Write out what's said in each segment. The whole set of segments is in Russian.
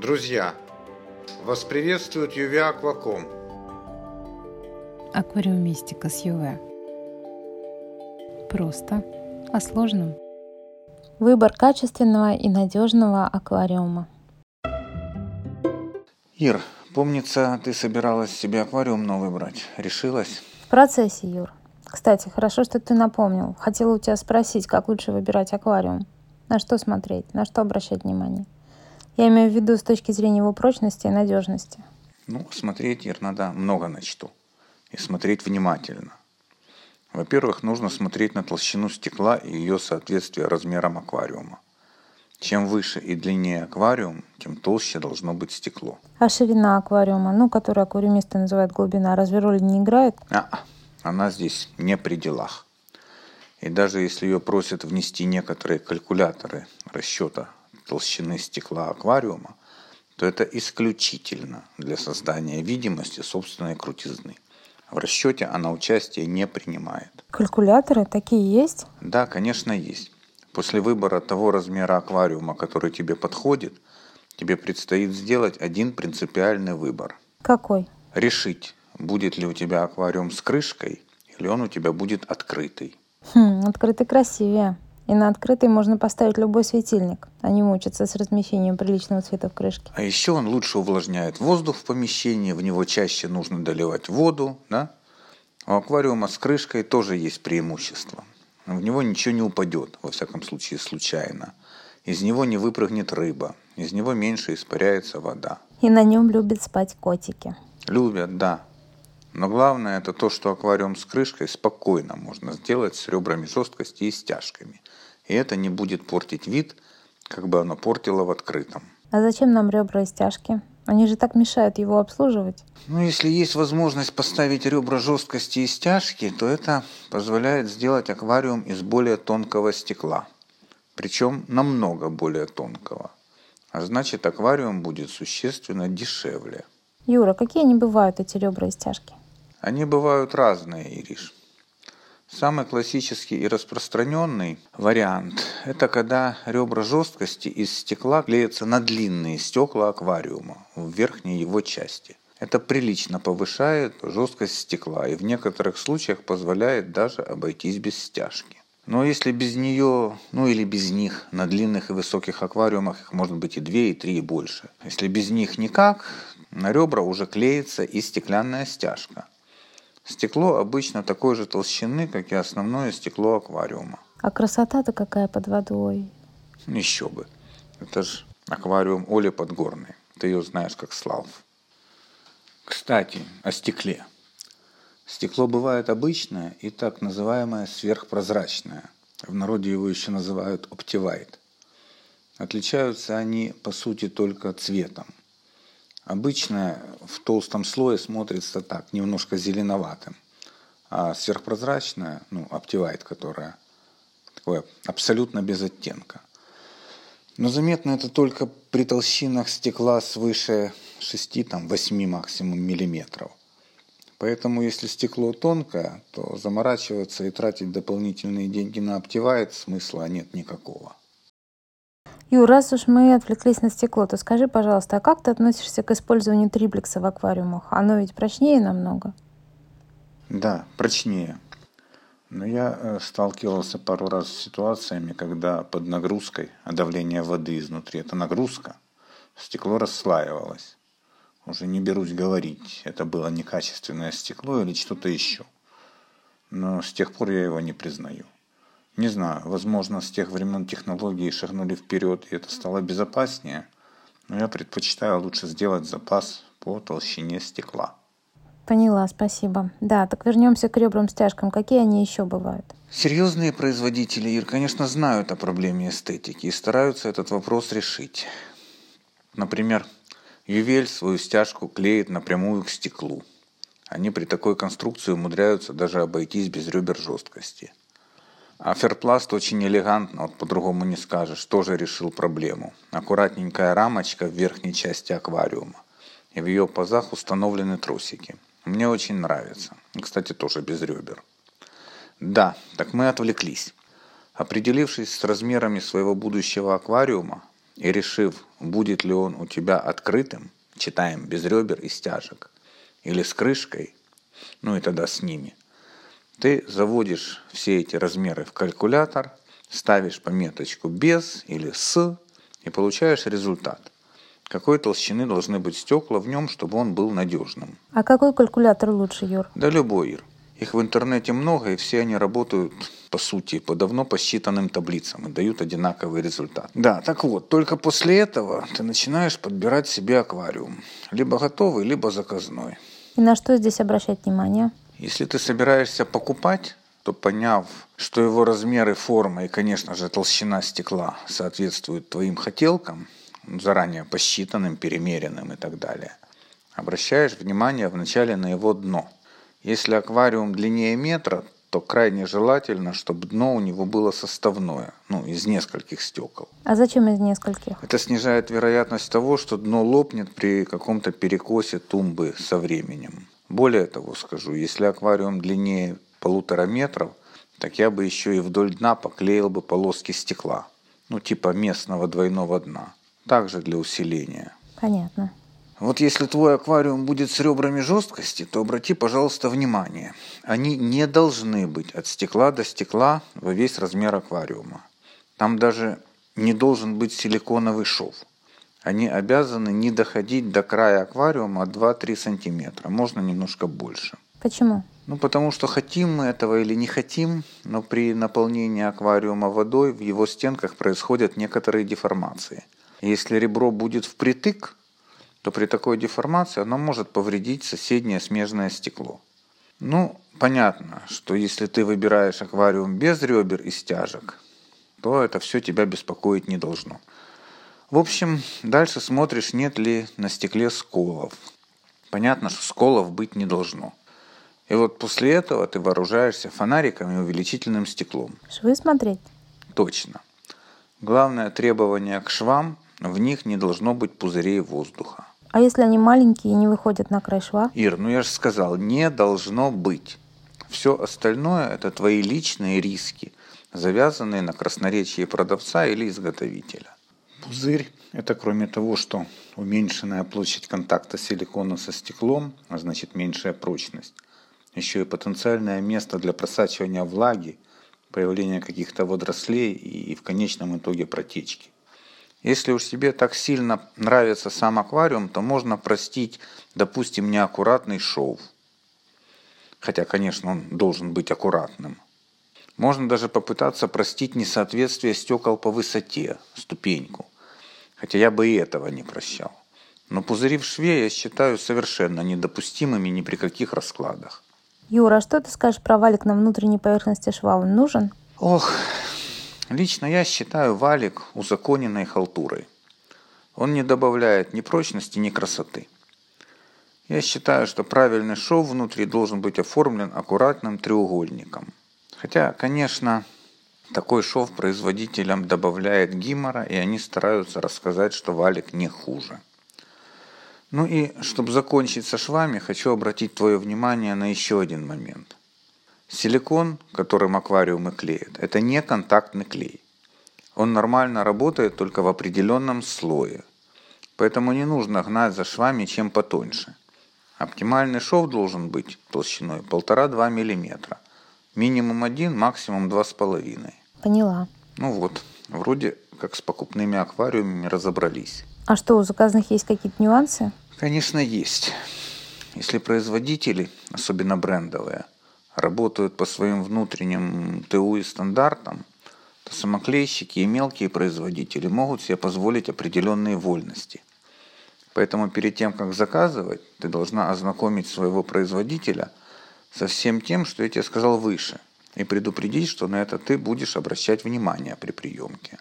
Друзья, вас приветствует Юви Акваком. Аквариумистика с ЮВ. Просто о сложном. Выбор качественного и надежного аквариума. Ир, помнится, ты собиралась себе аквариум новый брать. Решилась? В процессе, Юр. Кстати, хорошо, что ты напомнил. Хотела у тебя спросить, как лучше выбирать аквариум. На что смотреть, на что обращать внимание. Я имею в виду с точки зрения его прочности и надежности. Ну, смотреть, надо много на что. И смотреть внимательно. Во-первых, нужно смотреть на толщину стекла и ее соответствие размерам аквариума. Чем выше и длиннее аквариум, тем толще должно быть стекло. А ширина аквариума, ну, которую аквариумисты называют глубина, разве роли не играет? А, она здесь не при делах. И даже если ее просят внести некоторые калькуляторы расчета толщины стекла аквариума, то это исключительно для создания видимости собственной крутизны. В расчете она участие не принимает. Калькуляторы такие есть? Да, конечно, есть. После выбора того размера аквариума, который тебе подходит, тебе предстоит сделать один принципиальный выбор. Какой? Решить, будет ли у тебя аквариум с крышкой или он у тебя будет открытый. Хм, открытый красивее. И на открытый можно поставить любой светильник, а не мучиться с размещением приличного цвета в крышке. А еще он лучше увлажняет воздух в помещении, в него чаще нужно доливать воду, да? У аквариума с крышкой тоже есть преимущество. В него ничего не упадет, во всяком случае случайно. Из него не выпрыгнет рыба, из него меньше испаряется вода. И на нем любят спать котики. Любят, да. Но главное это то, что аквариум с крышкой спокойно можно сделать с ребрами жесткости и стяжками. И это не будет портить вид, как бы оно портило в открытом. А зачем нам ребра и стяжки? Они же так мешают его обслуживать. Ну, если есть возможность поставить ребра жесткости и стяжки, то это позволяет сделать аквариум из более тонкого стекла. Причем намного более тонкого. А значит, аквариум будет существенно дешевле. Юра, какие они бывают, эти ребра и стяжки? Они бывают разные, Ириш. Самый классический и распространенный вариант – это когда ребра жесткости из стекла клеятся на длинные стекла аквариума в верхней его части. Это прилично повышает жесткость стекла и в некоторых случаях позволяет даже обойтись без стяжки. Но если без нее, ну или без них, на длинных и высоких аквариумах их может быть и две, и три, и больше. Если без них никак, на ребра уже клеится и стеклянная стяжка. Стекло обычно такой же толщины, как и основное стекло аквариума. А красота-то какая под водой. Еще бы. Это же аквариум Оли Подгорной. Ты ее знаешь как Слав. Кстати, о стекле. Стекло бывает обычное и так называемое сверхпрозрачное. В народе его еще называют оптивайт. Отличаются они, по сути, только цветом – Обычно в толстом слое смотрится так, немножко зеленоватым. А сверхпрозрачная, ну, обтевает, которая такое абсолютно без оттенка. Но заметно это только при толщинах стекла свыше 6-8 максимум миллиметров. Поэтому если стекло тонкое, то заморачиваться и тратить дополнительные деньги на обтевает смысла нет никакого. Ю, раз уж мы отвлеклись на стекло, то скажи, пожалуйста, а как ты относишься к использованию триплекса в аквариумах? Оно ведь прочнее намного. Да, прочнее. Но я э, сталкивался пару раз с ситуациями, когда под нагрузкой, а давление воды изнутри – это нагрузка, стекло расслаивалось. Уже не берусь говорить, это было некачественное стекло или что-то еще. Но с тех пор я его не признаю. Не знаю, возможно, с тех времен технологии шагнули вперед, и это стало безопаснее, но я предпочитаю лучше сделать запас по толщине стекла. Поняла, спасибо. Да, так вернемся к ребрам-стяжкам. Какие они еще бывают? Серьезные производители, Ир, конечно, знают о проблеме эстетики и стараются этот вопрос решить. Например, Ювель свою стяжку клеит напрямую к стеклу. Они при такой конструкции умудряются даже обойтись без ребер жесткости – а Ферпласт очень элегантно, вот по-другому не скажешь, тоже решил проблему. Аккуратненькая рамочка в верхней части аквариума. И в ее пазах установлены тросики. Мне очень нравится. Кстати, тоже без ребер. Да, так мы отвлеклись. Определившись с размерами своего будущего аквариума, и решив, будет ли он у тебя открытым, читаем без ребер и стяжек, или с крышкой, ну и тогда с ними, ты заводишь все эти размеры в калькулятор, ставишь пометочку без или с и получаешь результат. Какой толщины должны быть стекла в нем, чтобы он был надежным. А какой калькулятор лучше, Юр? Да любой, Ир. Их в интернете много, и все они работают, по сути, по давно посчитанным таблицам и дают одинаковый результат. Да, так вот, только после этого ты начинаешь подбирать себе аквариум. Либо готовый, либо заказной. И на что здесь обращать внимание? Если ты собираешься покупать, то поняв, что его размеры, форма и, конечно же, толщина стекла соответствуют твоим хотелкам, заранее посчитанным, перемеренным и так далее, обращаешь внимание вначале на его дно. Если аквариум длиннее метра, то крайне желательно, чтобы дно у него было составное, ну, из нескольких стекол. А зачем из нескольких? Это снижает вероятность того, что дно лопнет при каком-то перекосе тумбы со временем. Более того скажу, если аквариум длиннее полутора метров, так я бы еще и вдоль дна поклеил бы полоски стекла, ну типа местного двойного дна, также для усиления. Понятно. Вот если твой аквариум будет с ребрами жесткости, то обрати, пожалуйста, внимание. Они не должны быть от стекла до стекла во весь размер аквариума. Там даже не должен быть силиконовый шов. Они обязаны не доходить до края аквариума 2-3 сантиметра, можно немножко больше. Почему? Ну, потому что хотим мы этого или не хотим, но при наполнении аквариума водой в его стенках происходят некоторые деформации. Если ребро будет впритык, то при такой деформации оно может повредить соседнее смежное стекло. Ну, понятно, что если ты выбираешь аквариум без ребер и стяжек, то это все тебя беспокоить не должно. В общем, дальше смотришь, нет ли на стекле сколов. Понятно, что сколов быть не должно. И вот после этого ты вооружаешься фонариком и увеличительным стеклом. Швы смотреть? Точно. Главное требование к швам – в них не должно быть пузырей воздуха. А если они маленькие и не выходят на край шва? Ир, ну я же сказал, не должно быть. Все остальное – это твои личные риски, завязанные на красноречии продавца или изготовителя. Пузырь – это кроме того, что уменьшенная площадь контакта силикона со стеклом, а значит меньшая прочность, еще и потенциальное место для просачивания влаги, появления каких-то водорослей и в конечном итоге протечки. Если уж тебе так сильно нравится сам аквариум, то можно простить, допустим, неаккуратный шов. Хотя, конечно, он должен быть аккуратным. Можно даже попытаться простить несоответствие стекол по высоте, ступеньку. Хотя я бы и этого не прощал. Но пузыри в шве я считаю совершенно недопустимыми ни при каких раскладах. Юра, а что ты скажешь про валик на внутренней поверхности шва? Он нужен? Ох, Лично я считаю валик узаконенной халтурой. Он не добавляет ни прочности, ни красоты. Я считаю, что правильный шов внутри должен быть оформлен аккуратным треугольником. Хотя, конечно, такой шов производителям добавляет гимора, и они стараются рассказать, что валик не хуже. Ну и, чтобы закончить со швами, хочу обратить твое внимание на еще один момент – Силикон, которым аквариумы клеят, это не контактный клей. Он нормально работает только в определенном слое. Поэтому не нужно гнать за швами чем потоньше. Оптимальный шов должен быть толщиной 1,5-2 мм. Минимум 1, максимум 2,5. Поняла. Ну вот, вроде как с покупными аквариумами разобрались. А что, у заказных есть какие-то нюансы? Конечно, есть. Если производители, особенно брендовые, работают по своим внутренним ТУ и стандартам, то самоклейщики и мелкие производители могут себе позволить определенные вольности. Поэтому перед тем, как заказывать, ты должна ознакомить своего производителя со всем тем, что я тебе сказал выше, и предупредить, что на это ты будешь обращать внимание при приемке.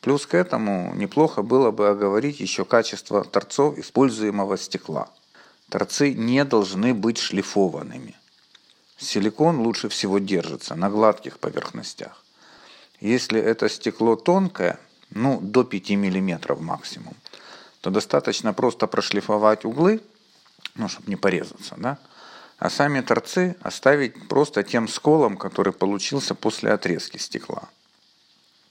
Плюс к этому неплохо было бы оговорить еще качество торцов используемого стекла. Торцы не должны быть шлифованными – Силикон лучше всего держится на гладких поверхностях. Если это стекло тонкое, ну до 5 мм максимум, то достаточно просто прошлифовать углы, ну чтобы не порезаться, да, а сами торцы оставить просто тем сколом, который получился после отрезки стекла.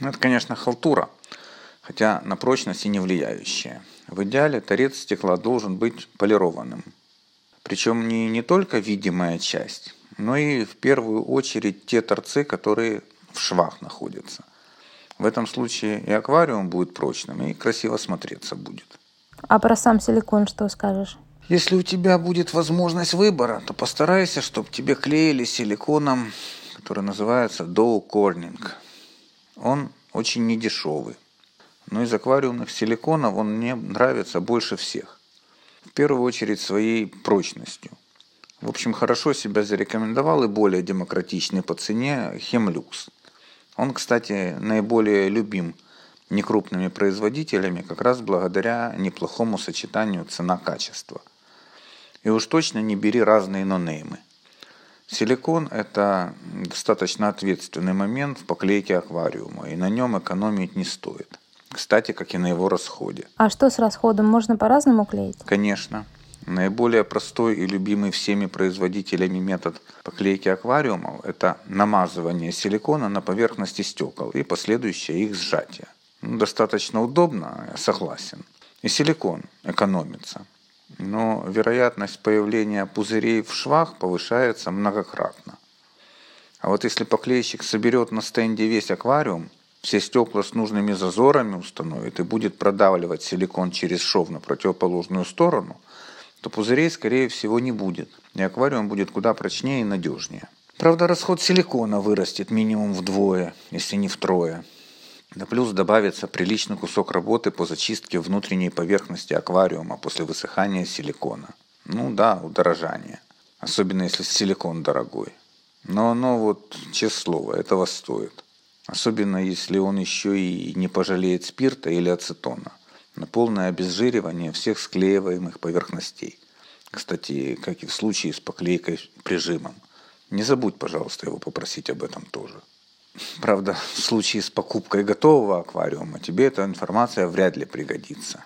Ну, это, конечно, халтура, хотя на прочность и не влияющее. В идеале торец стекла должен быть полированным. Причем не, не только видимая часть, но и в первую очередь те торцы, которые в швах находятся. В этом случае и аквариум будет прочным, и красиво смотреться будет. А про сам силикон что скажешь? Если у тебя будет возможность выбора, то постарайся, чтобы тебе клеили силиконом, который называется Dow Corning. Он очень недешевый. Но из аквариумных силиконов он мне нравится больше всех. В первую очередь своей прочностью. В общем, хорошо себя зарекомендовал и более демократичный по цене Хемлюкс. Он, кстати, наиболее любим некрупными производителями как раз благодаря неплохому сочетанию цена-качество. И уж точно не бери разные нонеймы. Силикон – это достаточно ответственный момент в поклейке аквариума, и на нем экономить не стоит. Кстати, как и на его расходе. А что с расходом? Можно по-разному клеить? Конечно. Наиболее простой и любимый всеми производителями метод поклейки аквариумов – это намазывание силикона на поверхности стекол и последующее их сжатие. Ну, достаточно удобно, я согласен. И силикон экономится. Но вероятность появления пузырей в швах повышается многократно. А вот если поклейщик соберет на стенде весь аквариум, все стекла с нужными зазорами установит и будет продавливать силикон через шов на противоположную сторону, то пузырей, скорее всего, не будет, и аквариум будет куда прочнее и надежнее. Правда, расход силикона вырастет минимум вдвое, если не втрое. Да плюс добавится приличный кусок работы по зачистке внутренней поверхности аквариума после высыхания силикона. Ну да, удорожание. Особенно если силикон дорогой. Но оно вот, честное слово, этого стоит. Особенно если он еще и не пожалеет спирта или ацетона на полное обезжиривание всех склеиваемых поверхностей. Кстати, как и в случае с поклейкой прижимом. Не забудь, пожалуйста, его попросить об этом тоже. Правда, в случае с покупкой готового аквариума тебе эта информация вряд ли пригодится.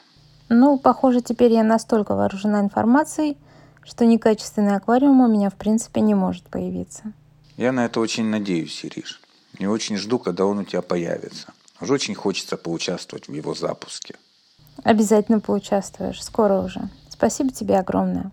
Ну, похоже, теперь я настолько вооружена информацией, что некачественный аквариум у меня в принципе не может появиться. Я на это очень надеюсь, Ириш. И очень жду, когда он у тебя появится. Уже очень хочется поучаствовать в его запуске. Обязательно поучаствуешь. Скоро уже. Спасибо тебе огромное.